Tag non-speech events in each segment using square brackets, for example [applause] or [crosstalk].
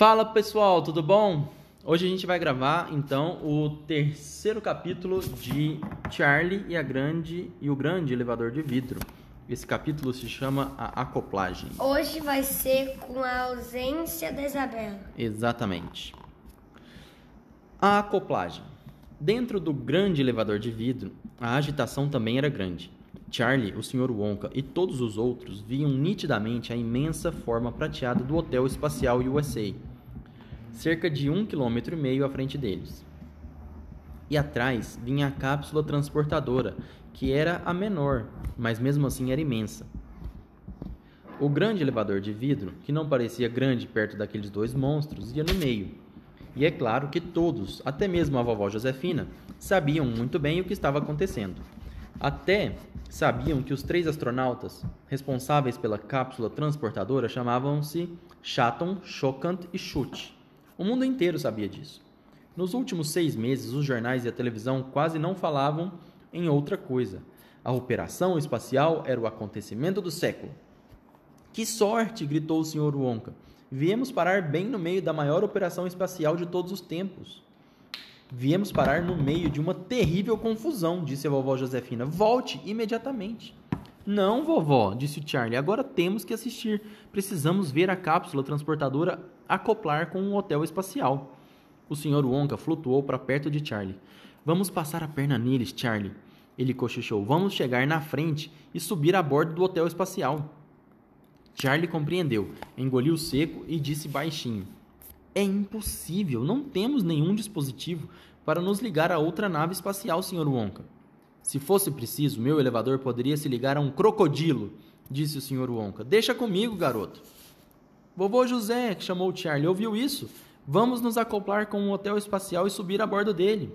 Fala pessoal, tudo bom? Hoje a gente vai gravar então o terceiro capítulo de Charlie e a grande e o grande elevador de vidro. Esse capítulo se chama a acoplagem. Hoje vai ser com a ausência da Isabela. Exatamente. A acoplagem. Dentro do grande elevador de vidro, a agitação também era grande. Charlie, o Sr. Wonka e todos os outros viam nitidamente a imensa forma prateada do Hotel Espacial USA, cerca de um quilômetro e meio à frente deles. E atrás vinha a cápsula transportadora, que era a menor, mas mesmo assim era imensa. O grande elevador de vidro, que não parecia grande perto daqueles dois monstros, ia no meio. E é claro que todos, até mesmo a vovó Josefina, sabiam muito bem o que estava acontecendo. Até sabiam que os três astronautas responsáveis pela cápsula transportadora chamavam-se Shatton, Chocant e Chute. O mundo inteiro sabia disso. Nos últimos seis meses, os jornais e a televisão quase não falavam em outra coisa. A operação espacial era o acontecimento do século. Que sorte! gritou o Sr. Wonka. Viemos parar bem no meio da maior operação espacial de todos os tempos. Viemos parar no meio de uma terrível confusão, disse a vovó Josefina. Volte imediatamente. Não, vovó, disse Charlie. Agora temos que assistir. Precisamos ver a cápsula transportadora acoplar com um hotel espacial. O Sr. Wonka flutuou para perto de Charlie. Vamos passar a perna neles, Charlie. Ele cochichou. Vamos chegar na frente e subir a bordo do hotel espacial. Charlie compreendeu, engoliu seco e disse baixinho: é impossível, não temos nenhum dispositivo para nos ligar a outra nave espacial, Sr. Wonka. Se fosse preciso, meu elevador poderia se ligar a um crocodilo, disse o Sr. Wonka. Deixa comigo, garoto. Vovô José, chamou Charlie, ouviu isso? Vamos nos acoplar com um hotel espacial e subir a bordo dele.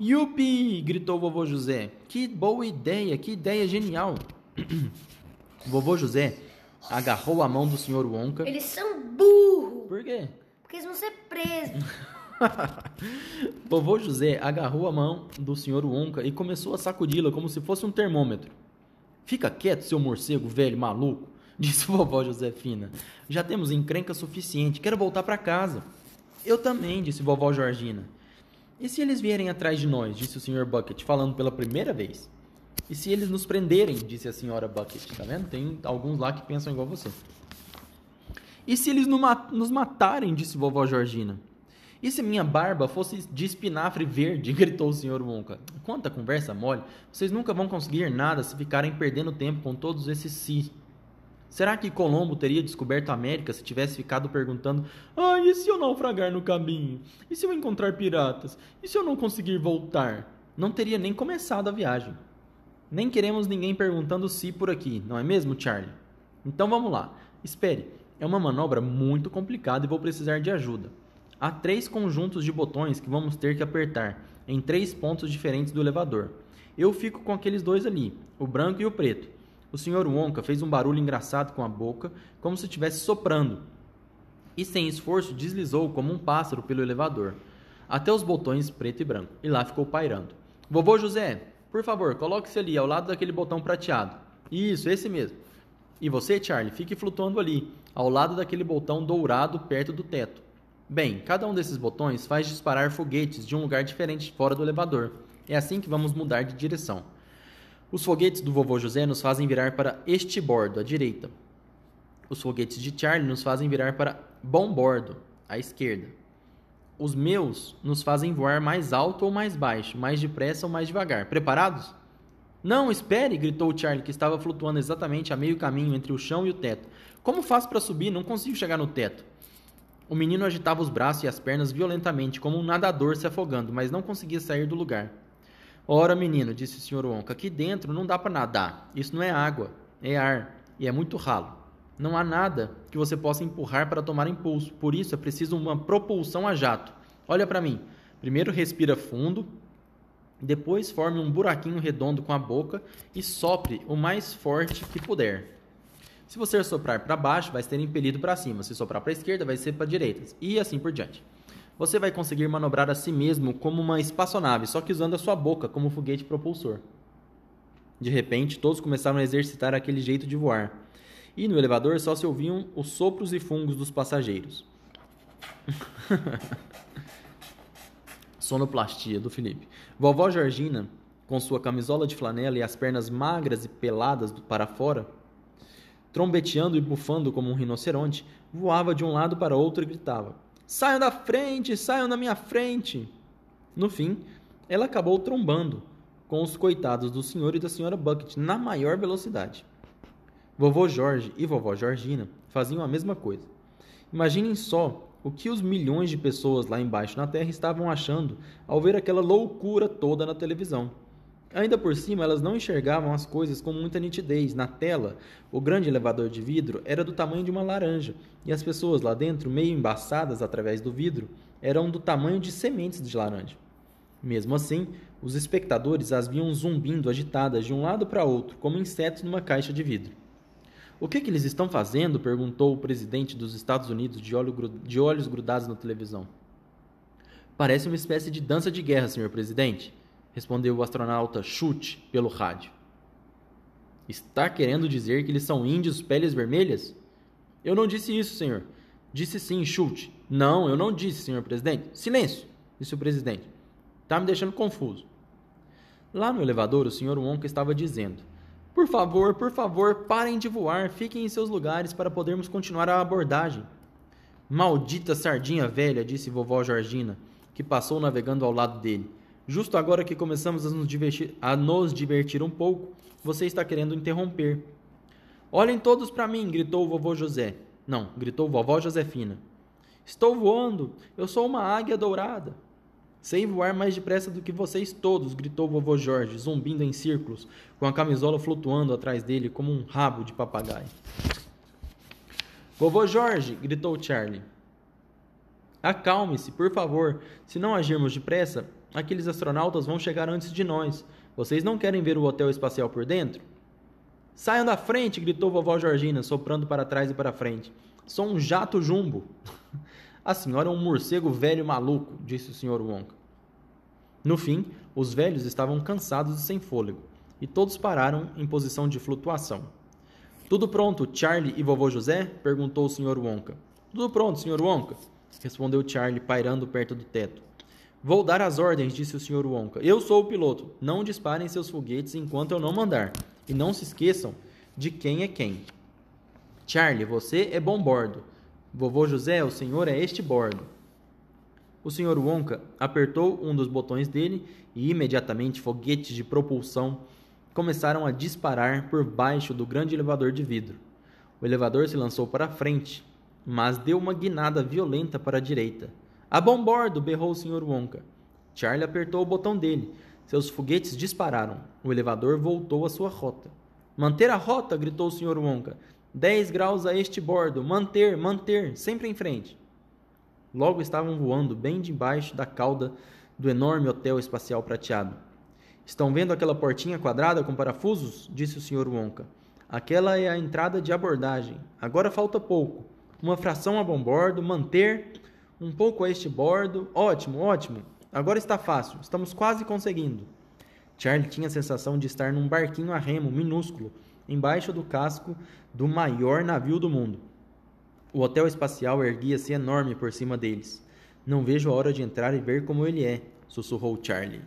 Yupi! gritou vovô José. Que boa ideia, que ideia genial. [coughs] vovô José agarrou a mão do Sr. Wonka. Eles são burros. Por quê? Porque eles vão ser presos. [laughs] [laughs] Vovô José agarrou a mão do Sr. Wonka e começou a sacudi-la como se fosse um termômetro. Fica quieto, seu morcego velho maluco, [laughs] disse vovó Josefina. Já temos encrenca suficiente, quero voltar para casa. Eu também, disse vovó Georgina. E se eles vierem atrás de nós, disse o Sr. Bucket, falando pela primeira vez. E se eles nos prenderem, disse a senhora Bucket, tá vendo? Tem alguns lá que pensam igual você. E se eles nos matarem? disse vovó Georgina. E se minha barba fosse de espinafre verde? [laughs] gritou o senhor Wonka. Quanta conversa mole! Vocês nunca vão conseguir nada se ficarem perdendo tempo com todos esses si. Será que Colombo teria descoberto a América se tivesse ficado perguntando: Ah, e se eu naufragar no caminho? E se eu encontrar piratas? E se eu não conseguir voltar? Não teria nem começado a viagem. Nem queremos ninguém perguntando se por aqui, não é mesmo, Charlie? Então vamos lá. Espere. É uma manobra muito complicada e vou precisar de ajuda. Há três conjuntos de botões que vamos ter que apertar em três pontos diferentes do elevador. Eu fico com aqueles dois ali, o branco e o preto. O Sr. Wonka fez um barulho engraçado com a boca, como se estivesse soprando, e sem esforço deslizou como um pássaro pelo elevador, até os botões preto e branco, e lá ficou pairando. Vovô José, por favor, coloque-se ali, ao lado daquele botão prateado. Isso, esse mesmo. E você, Charlie, fique flutuando ali, ao lado daquele botão dourado perto do teto. Bem, cada um desses botões faz disparar foguetes de um lugar diferente fora do elevador. É assim que vamos mudar de direção. Os foguetes do vovô José nos fazem virar para este bordo, à direita. Os foguetes de Charlie nos fazem virar para bom bordo, à esquerda. Os meus nos fazem voar mais alto ou mais baixo, mais depressa ou mais devagar. Preparados? Não, espere! gritou Charlie, que estava flutuando exatamente a meio caminho entre o chão e o teto. Como faço para subir? Não consigo chegar no teto. O menino agitava os braços e as pernas violentamente, como um nadador se afogando, mas não conseguia sair do lugar. Ora, menino, disse o Sr. Wonka, aqui dentro não dá para nadar. Isso não é água, é ar, e é muito ralo. Não há nada que você possa empurrar para tomar impulso, por isso é preciso uma propulsão a jato. Olha para mim. Primeiro respira fundo, depois forme um buraquinho redondo com a boca e sopre o mais forte que puder. Se você soprar para baixo, vai ser impelido para cima. Se soprar para a esquerda, vai ser para a direita. E assim por diante. Você vai conseguir manobrar a si mesmo como uma espaçonave, só que usando a sua boca como foguete propulsor. De repente, todos começaram a exercitar aquele jeito de voar. E no elevador só se ouviam os sopros e fungos dos passageiros. [laughs] Sonoplastia do Felipe. Vovó Georgina, com sua camisola de flanela e as pernas magras e peladas para fora, trombeteando e bufando como um rinoceronte, voava de um lado para outro e gritava: Saiam da frente, saiam da minha frente! No fim, ela acabou trombando com os coitados do senhor e da senhora Bucket na maior velocidade. Vovô Jorge e vovó Georgina faziam a mesma coisa. Imaginem só o que os milhões de pessoas lá embaixo na Terra estavam achando ao ver aquela loucura toda na televisão. Ainda por cima, elas não enxergavam as coisas com muita nitidez. Na tela, o grande elevador de vidro era do tamanho de uma laranja, e as pessoas lá dentro, meio embaçadas através do vidro, eram do tamanho de sementes de laranja. Mesmo assim, os espectadores as viam zumbindo agitadas de um lado para outro, como insetos numa caixa de vidro. O que, que eles estão fazendo? perguntou o presidente dos Estados Unidos, de, olho, de olhos grudados na televisão. Parece uma espécie de dança de guerra, senhor presidente respondeu o astronauta Chute pelo rádio. Está querendo dizer que eles são índios peles vermelhas? Eu não disse isso, senhor. Disse sim, Chute. Não, eu não disse, senhor presidente. Silêncio, disse o presidente. Está me deixando confuso. Lá no elevador, o senhor Wonka estava dizendo: Por favor, por favor, parem de voar, fiquem em seus lugares para podermos continuar a abordagem. Maldita sardinha velha, disse vovó Georgina, que passou navegando ao lado dele. Justo agora que começamos a nos, divertir, a nos divertir um pouco, você está querendo interromper. Olhem todos para mim, gritou o vovô José. Não, gritou vovó Josefina. Estou voando, eu sou uma águia dourada. Sei voar mais depressa do que vocês todos, gritou vovô Jorge, zumbindo em círculos, com a camisola flutuando atrás dele como um rabo de papagaio. Vovô Jorge, gritou Charlie. Acalme-se, por favor. Se não agirmos depressa, aqueles astronautas vão chegar antes de nós. Vocês não querem ver o hotel espacial por dentro? Saiam da frente! gritou vovó Georgina, soprando para trás e para frente. Sou um jato jumbo. [laughs] A senhora é um morcego velho maluco, disse o Sr. Wonka. No fim, os velhos estavam cansados e sem fôlego, e todos pararam em posição de flutuação. Tudo pronto, Charlie e vovô José? perguntou o Sr. Wonka. Tudo pronto, Sr. Wonka, respondeu Charlie, pairando perto do teto. Vou dar as ordens, disse o Sr. Wonka. Eu sou o piloto. Não disparem seus foguetes enquanto eu não mandar. E não se esqueçam de quem é quem. Charlie, você é bom bordo. Vovô José, o senhor é este bordo. O Sr. Wonka apertou um dos botões dele e imediatamente foguetes de propulsão começaram a disparar por baixo do grande elevador de vidro. O elevador se lançou para frente, mas deu uma guinada violenta para a direita. A bom bordo! berrou o Sr. Wonka. Charlie apertou o botão dele. Seus foguetes dispararam. O elevador voltou à sua rota. Manter a rota! gritou o Sr. Wonka. Dez graus a este bordo. Manter, manter, sempre em frente. Logo estavam voando bem debaixo da cauda do enorme hotel espacial prateado. Estão vendo aquela portinha quadrada com parafusos? disse o Sr. Wonka. Aquela é a entrada de abordagem. Agora falta pouco. Uma fração a bom bordo, manter um pouco a este bordo. Ótimo, ótimo. Agora está fácil. Estamos quase conseguindo. Charlie tinha a sensação de estar num barquinho a remo minúsculo, embaixo do casco do maior navio do mundo. O hotel espacial erguia-se enorme por cima deles. Não vejo a hora de entrar e ver como ele é, sussurrou Charlie.